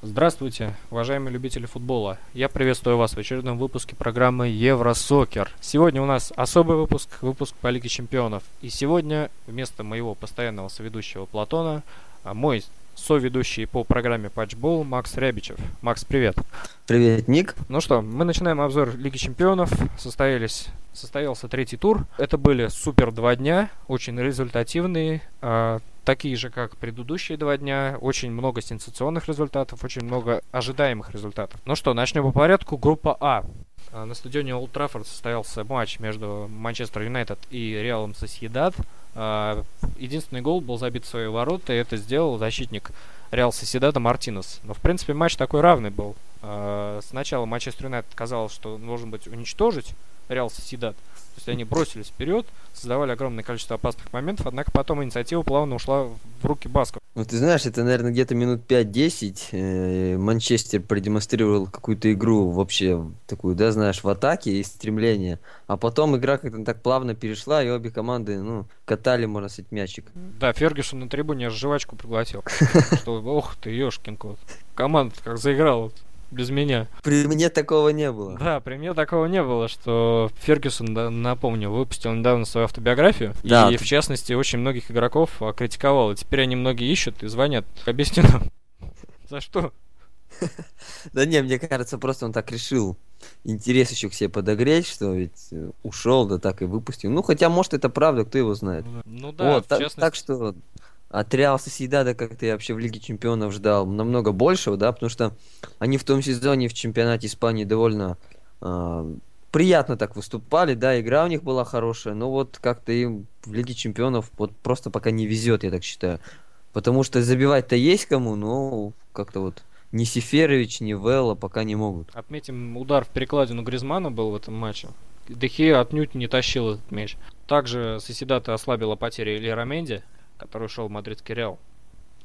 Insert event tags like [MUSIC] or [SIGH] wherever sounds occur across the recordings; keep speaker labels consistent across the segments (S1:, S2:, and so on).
S1: Здравствуйте, уважаемые любители футбола. Я приветствую вас в очередном выпуске программы Евросокер. Сегодня у нас особый выпуск, выпуск по Лиге Чемпионов. И сегодня вместо моего постоянного соведущего Платона, а, мой соведущий по программе Патчбол Макс Рябичев. Макс, привет.
S2: Привет, Ник.
S1: Ну что, мы начинаем обзор Лиги Чемпионов. Состоялись, состоялся третий тур. Это были супер два дня, очень результативные. Такие же, как предыдущие два дня. Очень много сенсационных результатов, очень много ожидаемых результатов. Ну что, начнем по порядку. Группа А. А, на стадионе Олд Траффорд состоялся матч между Манчестер Юнайтед и Реалом Сосьедад. А, единственный гол был забит в свои ворота, и это сделал защитник Реал Соседада Мартинес. Но, в принципе, матч такой равный был. А, сначала Манчестер Юнайтед казалось, что должен быть уничтожить Реал Соседат. То есть они бросились вперед, создавали огромное количество опасных моментов, однако потом инициатива плавно ушла в руки Басков.
S2: Ну, ты знаешь, это, наверное, где-то минут 5-10 э, Манчестер продемонстрировал какую-то игру вообще такую, да, знаешь, в атаке и стремление. А потом игра как-то так плавно перешла, и обе команды, ну, катали, можно сказать, мячик.
S1: Да, Фергюсон на трибуне аж жвачку пригласил. [LAUGHS] Что, ох ты, ёшкин кот. Команда как заиграла без меня.
S2: При мне такого не было.
S1: Да, при мне такого не было, что Фергюсон, напомню, выпустил недавно свою автобиографию.
S2: Да.
S1: И, в частности, очень многих игроков критиковал. И теперь они многие ищут и звонят. Объясни нам. [LAUGHS] За что?
S2: Да не, мне кажется, просто он так решил интерес еще к себе подогреть, что ведь э, ушел, да так и выпустил. Ну, хотя, может, это правда, кто его знает.
S1: Ну да,
S2: вот,
S1: в
S2: так,
S1: частности...
S2: так что от Реал Соседада как-то я вообще в Лиге Чемпионов ждал намного большего, да, потому что они в том сезоне в чемпионате Испании довольно э, приятно так выступали, да, игра у них была хорошая, но вот как-то им в Лиге Чемпионов вот просто пока не везет, я так считаю. Потому что забивать-то есть кому, но как-то вот ни Сеферович, ни Велла пока не могут.
S1: Отметим, удар в перекладину Гризмана был в этом матче. Дехе отнюдь не тащил этот мяч. Также Соседата ослабила потери Илья Менди, который ушел в мадридский Реал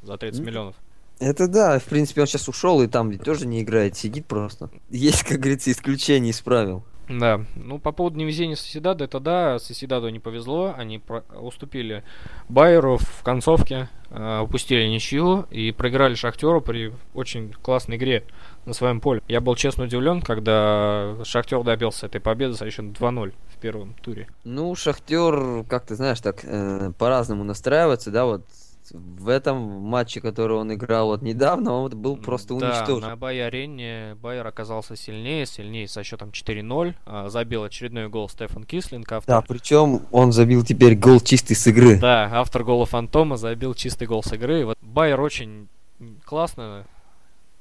S1: за 30
S2: Ну,
S1: миллионов.
S2: Это да, в принципе, он сейчас ушел и там ведь тоже не играет, сидит просто. Есть, как говорится, исключение из правил.
S1: Да, ну по поводу невезения Соседада, это да, Соседаду не повезло, они про- уступили Байеру в концовке, э, упустили ничью и проиграли Шахтеру при очень классной игре на своем поле. Я был честно удивлен, когда Шахтер добился этой победы со счетом 2-0 в первом туре.
S2: Ну, Шахтер, как ты знаешь, так э, по-разному настраивается, да, вот в этом матче, который он играл вот недавно, он был просто
S1: да,
S2: уничтожен.
S1: на Бай-арене Байер оказался сильнее, сильнее со счетом 4-0. а, забил очередной гол Стефан Кислинг, автор
S2: Да, причем он забил теперь гол чистый с игры.
S1: Да, автор гола Фантома забил чистый гол с игры. Вот Байер очень классно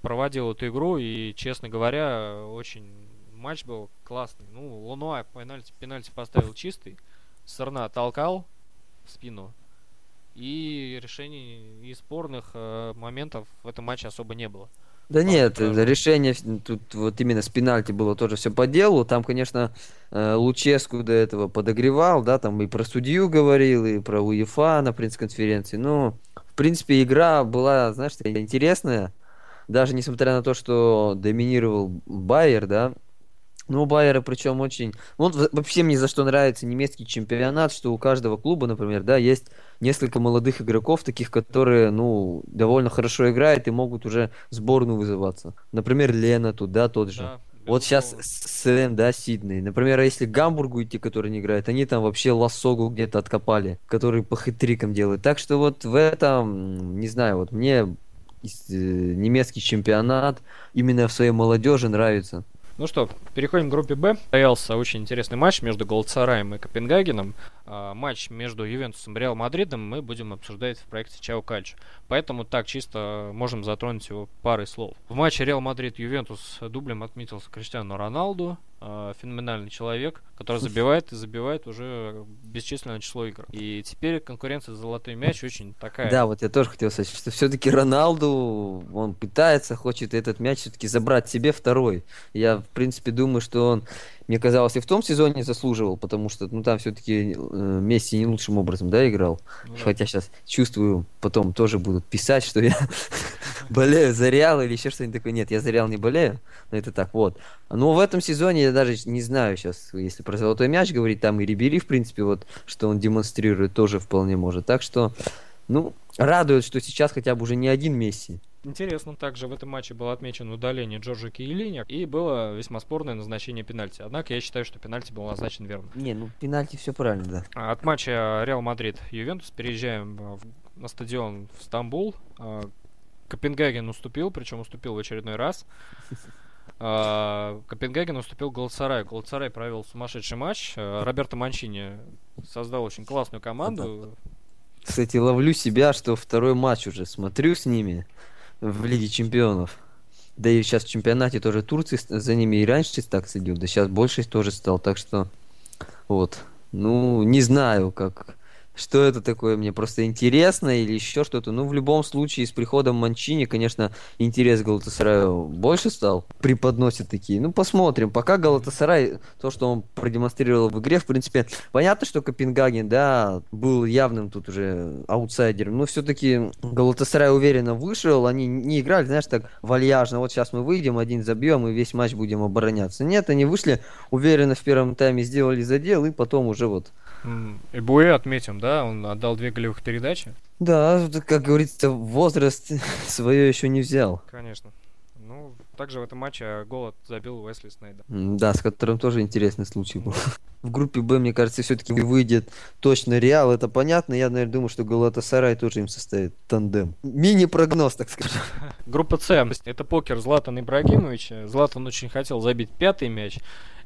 S1: проводил эту игру и, честно говоря, очень матч был классный. Ну, Лунуа пенальти, пенальти поставил чистый, Сырна толкал в спину, и решений и спорных э, моментов в этом матче особо не было.
S2: Да нет,
S1: правильно.
S2: э, решение тут вот именно с пенальти было тоже все по делу. Там, конечно, э, Луческу до этого подогревал, да, там и про судью говорил, и про УЕФА на пресс-конференции. Ну, в принципе, игра была, знаешь, интересная. Даже несмотря на то, что доминировал Байер, да. Ну, у Байера причем очень... Вот вообще мне за что нравится немецкий чемпионат, что у каждого клуба, например, да, есть несколько молодых игроков, таких, которые, ну, довольно хорошо играют и могут уже сборную вызываться. Например, Лена туда тот же.
S1: Да,
S2: Вот сейчас. Сэм, да, Сидней. Например, а если к Гамбургу идти, который не играет, они там вообще Лассогу где-то откопали, который по хитрикам делают. Так что вот в этом, не знаю, вот мне э, немецкий чемпионат именно в своей молодежи нравится.
S1: Ну что, переходим к группе Б. Состоялся очень интересный матч между Галатсараем и Копенгагеном. А, матч между Ювентусом и Реал Мадридом мы будем обсуждать в проекте Чао Кальчо. Поэтому так чисто можем затронуть его парой слов. В матче Реал Мадрид-Ювентус дублем отметился Криштиану Роналду. а, феноменальный человек, который забивает и забивает уже бесчисленное число игр. И теперь конкуренция за золотой мяч очень такая.
S2: Да, вот я тоже хотел сказать, что все-таки Роналду, он пытается, хочет этот мяч все-таки забрать себе второй. Я, в принципе, думаю, что он, мне казалось, и в том сезоне заслуживал, потому что, ну, там все-таки Месси не лучшим образом, да, играл.
S1: Ну да.
S2: Хотя сейчас чувствую, потом тоже будут писать, что я [LAUGHS] болею за Реал или еще что-нибудь такое. Нет, я за Реал не болею, но это так, вот. Но в этом сезоне я даже не знаю сейчас, если про золотой мяч говорить, там и Рибери, в принципе, вот, что он демонстрирует, тоже вполне может. Так что, ну, радует, что сейчас хотя бы уже не один Месси,
S1: интересно, также в этом матче было отмечено удаление Джорджа Кьеллини и было весьма спорное назначение пенальти. Однако я считаю, что пенальти был назначен верно.
S2: Не, ну пенальти все правильно, да.
S1: А От матча Реал Мадрид Ювентус переезжаем а, в- на стадион в Стамбул. А, Копенгаген уступил, причем уступил в очередной раз. Копенгаген уступил Галатсараю. Галатсарай провел сумасшедший матч. Роберто Манчини создал очень классную команду.
S2: Кстати, ловлю себя, что второй матч уже смотрю с ними в Лиге Чемпионов. Да и сейчас в чемпионате тоже Турции за ними и раньше так следил, да сейчас больше тоже стал, так что вот. Ну, не знаю, как что это такое, мне просто интересно или еще что-то. Ну, в любом случае, с приходом Манчини, конечно, интерес Галатасараю больше стал. Преподносят такие. Ну, посмотрим. Пока Галатасарай, то, что он продемонстрировал в игре, в принципе, понятно, что Копенгаген, да, был явным тут уже аутсайдером, но все-таки Галатасарай уверенно вышел, они не играли, знаешь, так вальяжно, вот сейчас мы выйдем, один забьем и весь матч будем обороняться. Нет, они вышли уверенно в первом тайме, сделали задел и потом уже вот
S1: М, Эбуэ отметим, да, он отдал две голевых передачи.
S2: Да, как говорится, возраст [LAUGHS] свое еще не взял.
S1: Конечно. Ну, также в этом матче гол забил Уэсли Снейда.
S2: М, Да, с которым тоже интересный случай был. [LAUGHS] В группе Б, мне кажется, все-таки выйдет точно Реал, это понятно. Я, наверное, думаю, что Галатасарай тоже им составит тандем. Мини-прогноз, так скажем.
S1: Группа С. Это покер Златан Ибрагимовича. Златан очень хотел забить пятый мяч.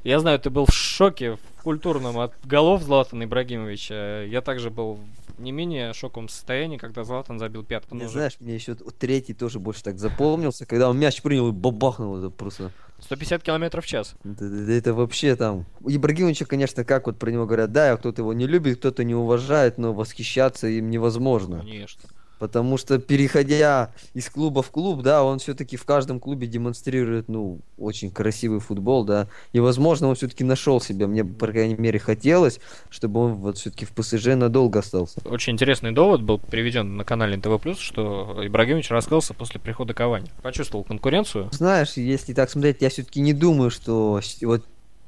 S1: Я знаю, ты был в шоке в культурном от голов Златана Ибрагимовича. Я также был в не менее шоковом состоянии, когда Златан забил Ну, уже
S2: знаешь, мне еще третий тоже больше так запомнился, когда он мяч принял и бабахнул это просто.
S1: 150 километров в час.
S2: Это, это- это вообще там. Ибрагимовича, конечно, как вот про него говорят, да, кто-то его не любит, кто-то не уважает, но восхищаться им невозможно.
S1: Конечно.
S2: Потому что, переходя из клуба в клуб, да, он все-таки в каждом клубе демонстрирует, ну, очень красивый футбол, да. И, возможно, он все-таки нашел себя. Мне, по крайней мере, хотелось, чтобы он вот все-таки в ПСЖ надолго остался.
S1: Очень интересный довод был приведен на канале НТВ+, что Ибрагимович раскрылся после прихода Кавани. Почувствовал конкуренцию.
S2: Знаешь, если так смотреть, я все-таки не думаю, что вот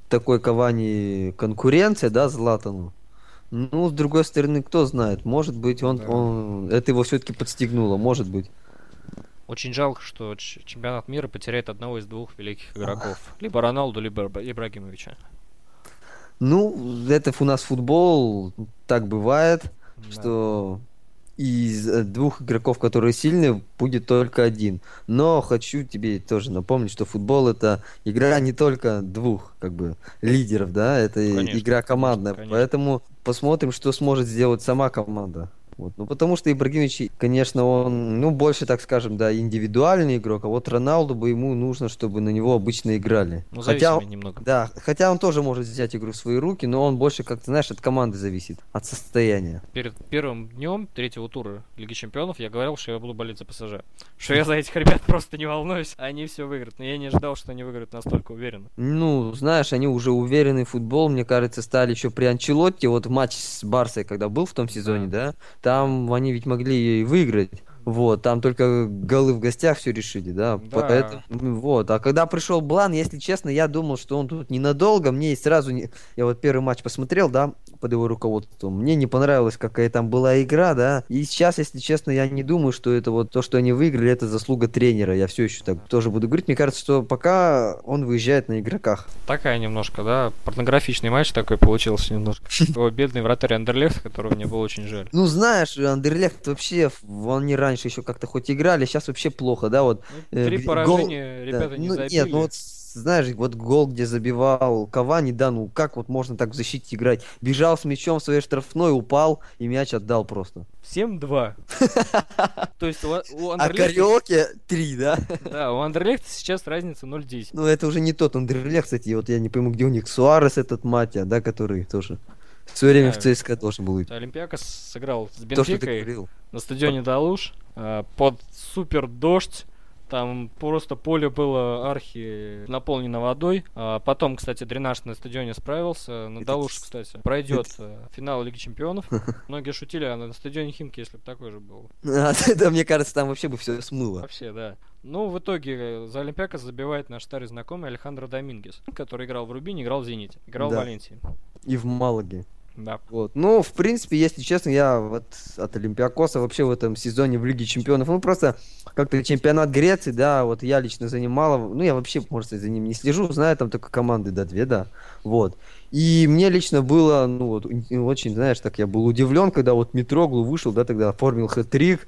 S2: такой Кавани конкуренция, да, Златану. Ну, с другой стороны, кто знает, может быть, он,
S1: Да.
S2: он это его все-таки подстегнуло, может быть.
S1: Очень жалко, что ч- чемпионат мира потеряет одного из двух великих игроков. Либо Роналду, либо Ибра- Ибрагимовича.
S2: Ну, это у нас футбол, так бывает.
S1: Да.
S2: что из э, двух игроков, которые сильны, будет только один. Но хочу тебе тоже напомнить, что футбол это игра не только двух как бы лидеров, да, это
S1: Конечно,
S2: игра командная.
S1: конечно.
S2: Поэтому посмотрим, что сможет сделать сама команда. Вот. Ну, потому что Ибрагимович, конечно, он, ну, больше, так скажем, да, индивидуальный игрок, а вот Роналду бы ему нужно, чтобы на него обычно играли.
S1: Ну,
S2: Хотя
S1: немного.
S2: да, хотя он тоже может взять игру в свои руки, но он больше, как ты знаешь, от команды зависит, от состояния.
S1: Перед первым днем третьего тура Лиги Чемпионов я говорил, что я буду болеть за ПСЖ. Что я за этих ребят просто не волнуюсь. Они все выиграют. Но я не ожидал, что они выиграют настолько уверенно.
S2: Ну, знаешь, они уже уверенный футбол, мне кажется, стали еще при Анчелотте, вот матч с Барсой, когда был в том сезоне, да, там они ведь могли и выиграть. Вот, там только голы в гостях все решили, да.
S1: Да.
S2: Поэтому, ну, вот. А когда пришел Блан, если честно, я думал, что он тут ненадолго. Мне и сразу не. Я вот первый матч посмотрел, да, под его руководством. Мне не понравилась, какая там была игра, да. И сейчас, если честно, я не думаю, что это вот то, что они выиграли, это заслуга тренера. Я все еще так тоже буду говорить. Мне кажется, что пока он выезжает на игроках.
S1: Такая немножко, да, порнографичный матч такой получился немножко. [LAUGHS] Его бедный вратарь Андерлехт, которого мне было очень жаль.
S2: Ну, знаешь, Андерлехт вообще, они раньше еще как-то хоть играли, сейчас вообще плохо, да, вот.
S1: Ну,
S2: Э,
S1: Три поражения ребята не
S2: ну,
S1: забили.
S2: Нет, ну вот, знаешь, вот гол, где забивал Кавани, да, ну как вот можно так в защите играть? Бежал с мячом в своей штрафной, упал и мяч отдал просто.
S1: 7-2. [LAUGHS] То есть у, у
S2: А
S1: Андерлехта...
S2: кариоке 3, да?
S1: Да, у Андерлехта сейчас разница 0-10.
S2: Ну это уже не тот Андерлех, кстати, вот я не пойму, где у них Суарес этот Матя, да, который тоже в свое время в. ЦСКА должен был быть.
S1: Олимпиакос сыграл с Бенфикой на стадионе Далуш э, под супер дождь. Там просто поле было архи наполнено водой. А потом, кстати, дренаж на стадионе справился. На Далуш, кстати, пройдет э, финал Лиги Чемпионов. [LAUGHS] Многие шутили, а на стадионе Химки, если бы такой же был.
S2: А, [LAUGHS] Да, мне кажется, там вообще бы все смыло.
S1: Вообще, да. Ну, в итоге э, за Олимпиакос забивает наш старый знакомый Алехандро Домингес, который играл в Рубине, играл в Зените, играл
S2: Да.
S1: в Валенсии.
S2: И в Малаге.
S1: Да.
S2: Вот. Ну, в принципе, если честно, я вот от Олимпиакоса вообще в этом сезоне в Лиге Чемпионов, ну, просто как-то чемпионат Греции, да, вот я лично занимал, ну, я вообще, может за ним не слежу, знаю там только команды, да, две, да, вот. И мне лично было, ну, вот, очень, знаешь, так я был удивлен, когда вот Митроглу вышел, да, тогда оформил хэт-трик,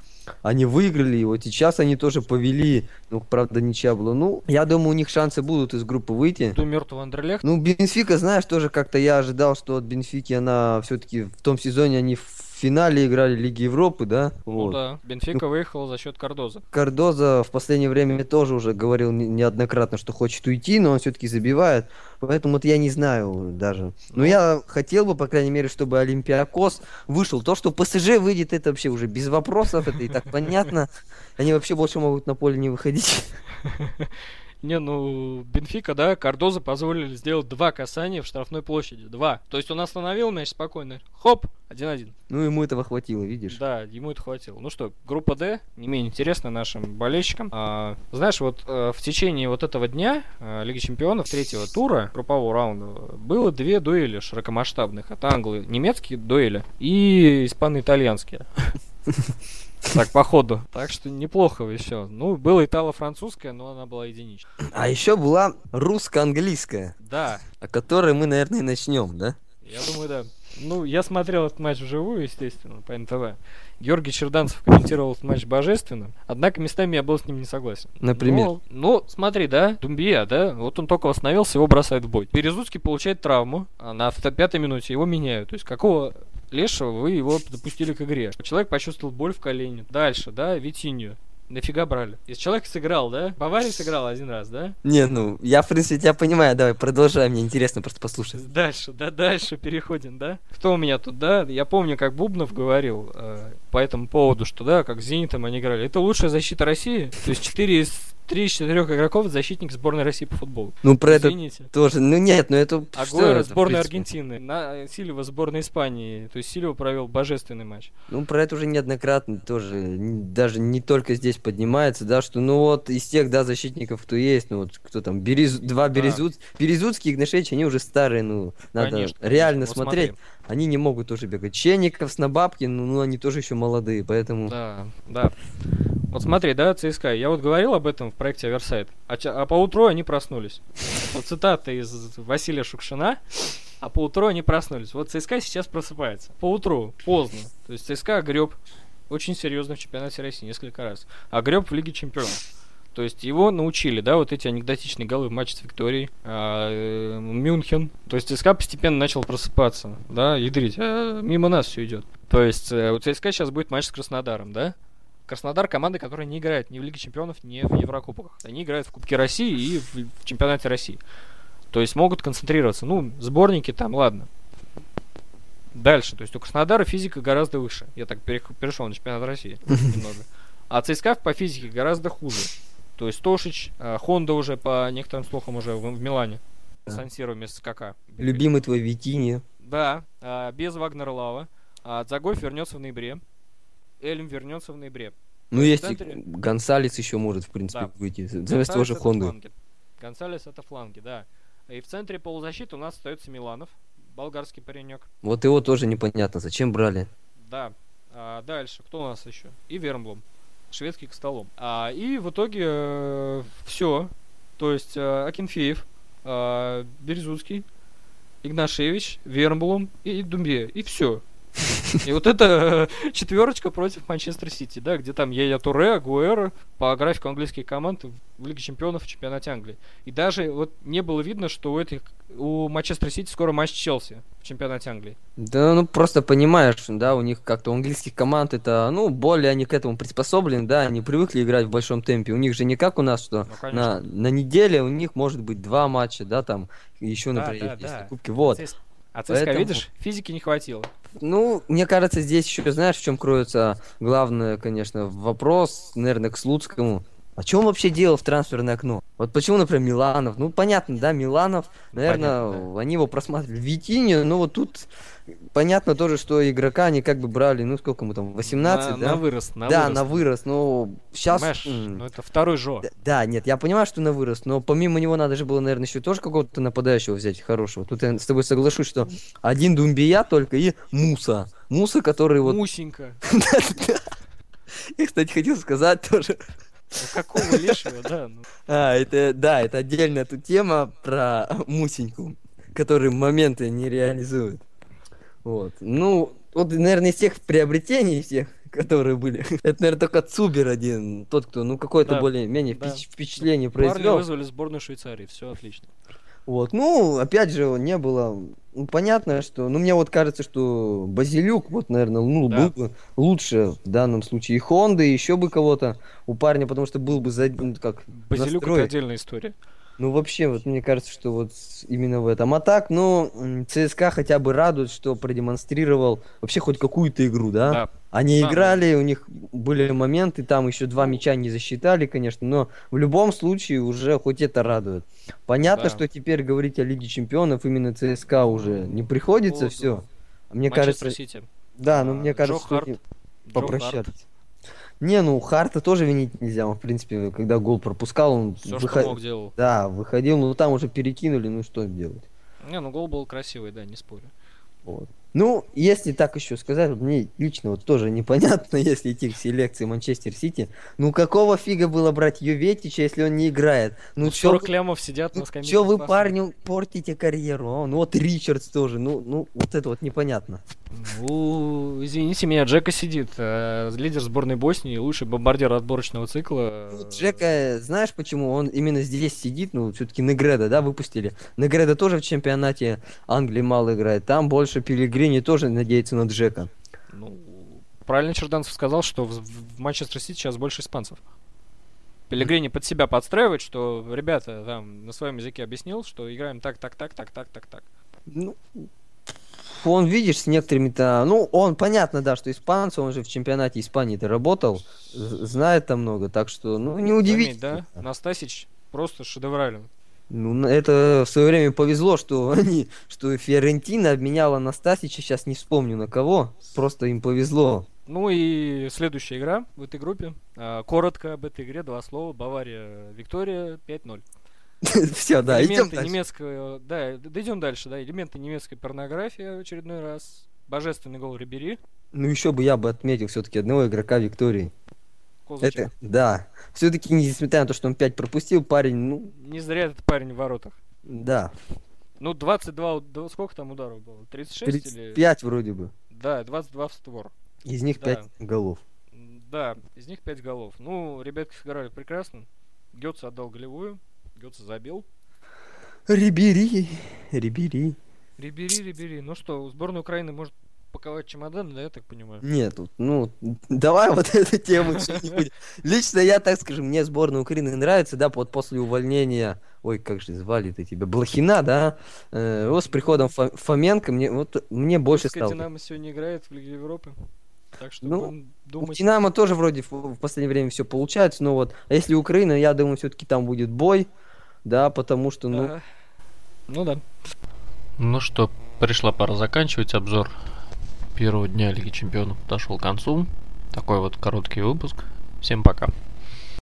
S2: они выиграли, и вот сейчас они тоже повели, ну, правда, ничья была. Ну, я думаю, у них шансы будут из группы выйти.
S1: Ту мертвый Андерлех?
S2: Ну, Бенфика, знаешь, тоже как-то я ожидал, что от Бенфики она все-таки в том сезоне они финале играли Лиги Европы, да?
S1: Ну вот. да, Бенфика ну, выехала за счет Кардоза.
S2: Кардоза в последнее время тоже уже говорил неоднократно, что хочет уйти, но он все-таки забивает. Поэтому вот я не знаю даже. Но ну. я хотел бы, по крайней мере, чтобы Олимпиакос вышел. То, что ПСЖ выйдет, это вообще уже без вопросов, это и так понятно. [LAUGHS] Они вообще больше могут на поле не выходить. [LAUGHS]
S1: Не, ну, Бенфика, да, Кардоза позволили сделать два касания в штрафной площади. Два. То есть он остановил мяч спокойно. Хоп, один-один.
S2: Ну, ему этого хватило, видишь?
S1: Да, ему это хватило. Ну что, группа D, не менее интересна нашим болельщикам. А, знаешь, вот а, в течение вот этого дня а, Лиги Чемпионов третьего тура, группового раунда, было две дуэли широкомасштабных. Это англо-немецкие дуэли и испано-итальянские. [LAUGHS] Так, по ходу. Так что неплохо еще. Ну, было итало-французская, но она была единичная.
S2: А еще была русско-английская.
S1: Да.
S2: О которой мы, наверное, и начнем, да?
S1: Я думаю, да. Ну, я смотрел этот матч вживую, естественно, по НТВ. Георгий Черданцев комментировал этот матч божественно, однако местами я был с ним не согласен.
S2: Например?
S1: Ну, ну смотри, да, Думбия, да, вот он только восстановился, его бросают в бой. Березуцкий получает травму, а на пятой минуте его меняют. То есть какого лешего вы его допустили к игре? Человек почувствовал боль в колене. Дальше, да, Витинью. Нафига брали? Если человек сыграл, да? Бавария сыграл один раз, да?
S2: Не, ну, я, в принципе, тебя понимаю. Давай, продолжай, мне интересно просто послушать.
S1: Дальше, да, дальше переходим, да? Кто у меня тут, да? Я помню, как Бубнов говорил э, по этому поводу, что, да, как с Зенитом они играли. Это лучшая защита России. То есть 4 из три из четырех игроков защитник сборной России по футболу.
S2: Ну, про Извините. это тоже. Ну, нет, ну это...
S1: Агуэро сборная Аргентины, на Сильва сборная Испании. То есть Сильва провел божественный матч.
S2: Ну, про это уже неоднократно тоже, даже не только здесь поднимается, да, что, ну, вот из тех, да, защитников, кто есть, ну, вот кто там, Берез... два да. Березуц... Березуцкий Игнашевич, они уже старые, ну, надо конечно, реально конечно. смотреть. Вот они не могут уже бегать. Ченников, Снобабкин, ну, ну, они тоже еще молодые, поэтому...
S1: Да, да. Вот смотри, да, ЦСКА, я вот говорил об этом в проекте Оверсайт, а, а поутру они проснулись. Вот цитата из Василия Шукшина, а поутру они проснулись. Вот ЦСКА сейчас просыпается. Поутру, поздно. То есть ЦСКА греб очень серьезно в чемпионате России несколько раз. А греб в Лиге Чемпионов. То есть его научили, да, вот эти анекдотичные голы в матче с Викторией, а, э, Мюнхен. То есть ЦСКА постепенно начал просыпаться, да, ядрить. А мимо нас все идет. То есть э, у ЦСКА сейчас будет матч с Краснодаром, да? Краснодар команда, которая не играет ни в Лиге Чемпионов, ни в Еврокубках. Они играют в Кубке России и в, в чемпионате России. То есть могут концентрироваться. Ну, сборники там, ладно. Дальше. То есть у Краснодара физика гораздо выше. Я так перешел на чемпионат России немного. А ЦСКА по физике гораздо хуже. То есть Тошич, а, Хонда уже по некоторым слухам уже в, в Милане. Да. Сансиро вместо КК.
S2: Любимый твой Витини.
S1: Да, а, без Вагнера Лава. А Дзагоев вернется в ноябре. Эльм вернется в ноябре.
S2: Ну, есть центре... Гонсалес еще может, в принципе, да. выйти. Заместо тоже Хонды.
S1: Гонсалес это фланги, да. И в центре полузащиты у нас остается Миланов, болгарский паренек.
S2: Вот его тоже непонятно, зачем брали.
S1: Да. А дальше, кто у нас еще? И Вермблом, шведский к столом. А, и в итоге э, все. То есть э, Акинфеев, э, Березуцкий, Игнашевич, Вермблом и Думбе. И все. [LAUGHS] И вот это э, четверочка против Манчестер Сити, да, где там Яя Туре, Агуэра по графику английских команд в Лиге Чемпионов в чемпионате Англии. И даже вот не было видно, что у этих у Манчестер Сити скоро матч Челси в чемпионате Англии.
S2: Да, ну просто понимаешь, да, у них как-то у английских команд это, ну, более они к этому приспособлены, да, они привыкли играть в большом темпе. У них же не как у нас, что ну, на, на неделе у них может быть два матча, да, там, еще, например, да, да, да. кубки. Вот.
S1: А ЦСКА, Поэтому... видишь, физики не хватило.
S2: Ну, мне кажется, здесь еще, знаешь, в чем кроется главный, конечно, вопрос, наверное, к Слуцкому. А что он вообще делал в трансферное окно? Вот почему, например, Миланов? Ну, понятно, да, Миланов, наверное,
S1: Понятно,
S2: они его просматривали. Витини, ну, вот тут понятно тоже, что игрока они как бы брали, ну, сколько ему там, 18,
S1: на,
S2: да?
S1: на вырост, на
S2: да,
S1: вырост.
S2: на вырост, но сейчас...
S1: Понимаешь, ну это второй Жо.
S2: Да, да, нет, я понимаю, что на вырост, но помимо него надо же было, наверное, еще тоже какого-то нападающего взять хорошего. Тут я с тобой соглашусь, что один Думбия только и Муса. Муса, который вот...
S1: Мусенька. [LAUGHS]
S2: Я, кстати, хотел сказать тоже.
S1: Ну какого лешего, да. ну.
S2: А, это, да, это отдельная тут тема про Мусеньку, который моменты не реализует. Вот. Ну, вот, наверное, из тех приобретений всех, которые были, [LAUGHS] это, наверное, только Цубер один, тот, кто, ну, какое-то
S1: Да,
S2: более-менее
S1: да.
S2: впечатление
S1: Парни
S2: произвел.
S1: вызвали сборную Швейцарии, все отлично.
S2: Вот, ну, опять же, не было, ну, понятно, что, ну, мне вот кажется, что Базилюк, вот, наверное, ну,
S1: Да.
S2: был бы лучше в данном случае и Хонда, и еще бы кого-то у парня, потому что был бы, за, ну, как,
S1: Базилюк это отдельная история.
S2: Ну, вообще, вот мне кажется, что вот именно в этом. А так, ну, ЦСКА хотя бы радует, что продемонстрировал вообще хоть какую-то игру, да?
S1: Да.
S2: Они
S1: Да,
S2: играли, у них были моменты, там еще два мяча не засчитали, конечно, но в любом случае уже хоть это радует. Понятно,
S1: Да.
S2: что теперь говорить о Лиге Чемпионов именно ЦСКА уже не приходится,
S1: поводу
S2: все. Мне
S1: Манчестер
S2: кажется,
S1: Сити.
S2: да, ну
S1: А,
S2: мне кажется,
S1: Джо Харт.
S2: попрощаться. Не, ну Харта тоже винить нельзя, он, в принципе, когда гол пропускал, он
S1: Все,
S2: выход-
S1: что мог, делал.
S2: да, выходил, ну там уже перекинули, ну что делать.
S1: Не, ну гол был красивый, да, не спорю.
S2: Вот. Ну, если так еще сказать, мне лично вот тоже непонятно, [LAUGHS] если идти к селекции Манчестер Сити. Ну, какого фига было брать Юветича, если он не играет? Ну,
S1: Ну,
S2: чё
S1: 40
S2: вы-
S1: лямов сидят на
S2: ну,
S1: скамейке.
S2: чё вы парню портите карьеру? а? Ну, вот Ричардс тоже, ну, ну, вот это вот непонятно.
S1: Ну, извините меня, Джека сидит. э, лидер сборной Боснии, лучший бомбардир отборочного цикла.
S2: Ну, Джека, знаешь, почему он именно здесь сидит? Ну, все-таки Негреда, да, выпустили. Негреда тоже в чемпионате Англии мало играет. Там больше Пилигрини тоже надеется на Джека.
S1: Ну, правильно Черданцев сказал, что в, в Манчестер Сити сейчас больше испанцев. Пелегрини под себя подстраивает, что ребята там на своем языке объяснил, что играем так, так, так, так, так, так, так.
S2: Ну, он, видишь, с некоторыми-то... Ну, он, понятно, да, что испанцы, он же в чемпионате Испании-то работал, знает там много, так что, ну, не
S1: Заметь,
S2: удивительно.
S1: да? Настасич просто шедеврален.
S2: Ну, это в свое время повезло, что [LAUGHS] они, что Фиорентина обменяла Настасича, сейчас не вспомню на кого, просто им повезло.
S1: Ну и следующая игра в этой группе. А, коротко об этой игре, два слова. Бавария, Виктория, 5-0. [LAUGHS]
S2: Все, да, идем дальше.
S1: немецкого... Да, дойдем дальше, да. Элементы немецкой порнографии в очередной раз. Божественный гол Рибери.
S2: Ну, еще бы я бы отметил все-таки одного игрока Виктории.
S1: Козачек.
S2: Это, да. Все-таки, несмотря на то, что он 5 пропустил, парень, ну,
S1: Не зря этот парень в воротах.
S2: да,
S1: Ну, 22... уд- да Сколько там ударов было? 36 или...
S2: 35 вроде бы.
S1: Да, 22 в створ.
S2: Из них
S1: Да.
S2: 5 голов.
S1: Да, из них 5 голов. Ну, ребятки сыграли прекрасно. Гетца отдал голевую. Гетца забил.
S2: Рибери, Рибери.
S1: Рибери, Рибери. Ну что, сборная Украины может паковать чемоданы, да, я так понимаю?
S2: Нет, ну, давай вот [LAUGHS] эту тему что-нибудь. Лично я так скажу, мне сборная Украины нравится, да, вот после увольнения, ой, как же звали-то тебя, Блохина, да, э, вот с приходом Фо- Фоменко мне, вот, мне больше
S1: Русская
S2: стало.
S1: Динамо сегодня играет в Лиге Европы. Так что
S2: Ну,
S1: будем
S2: У
S1: думать.
S2: Динамо тоже вроде в, в последнее время все получается, но вот, а если Украина, я думаю, все-таки там будет бой, да, потому что, ну,
S1: Ага. Ну да.
S3: Ну что, пришла пора заканчивать обзор первого дня Лиги Чемпионов подошел к концу. Такой вот короткий выпуск. Всем пока.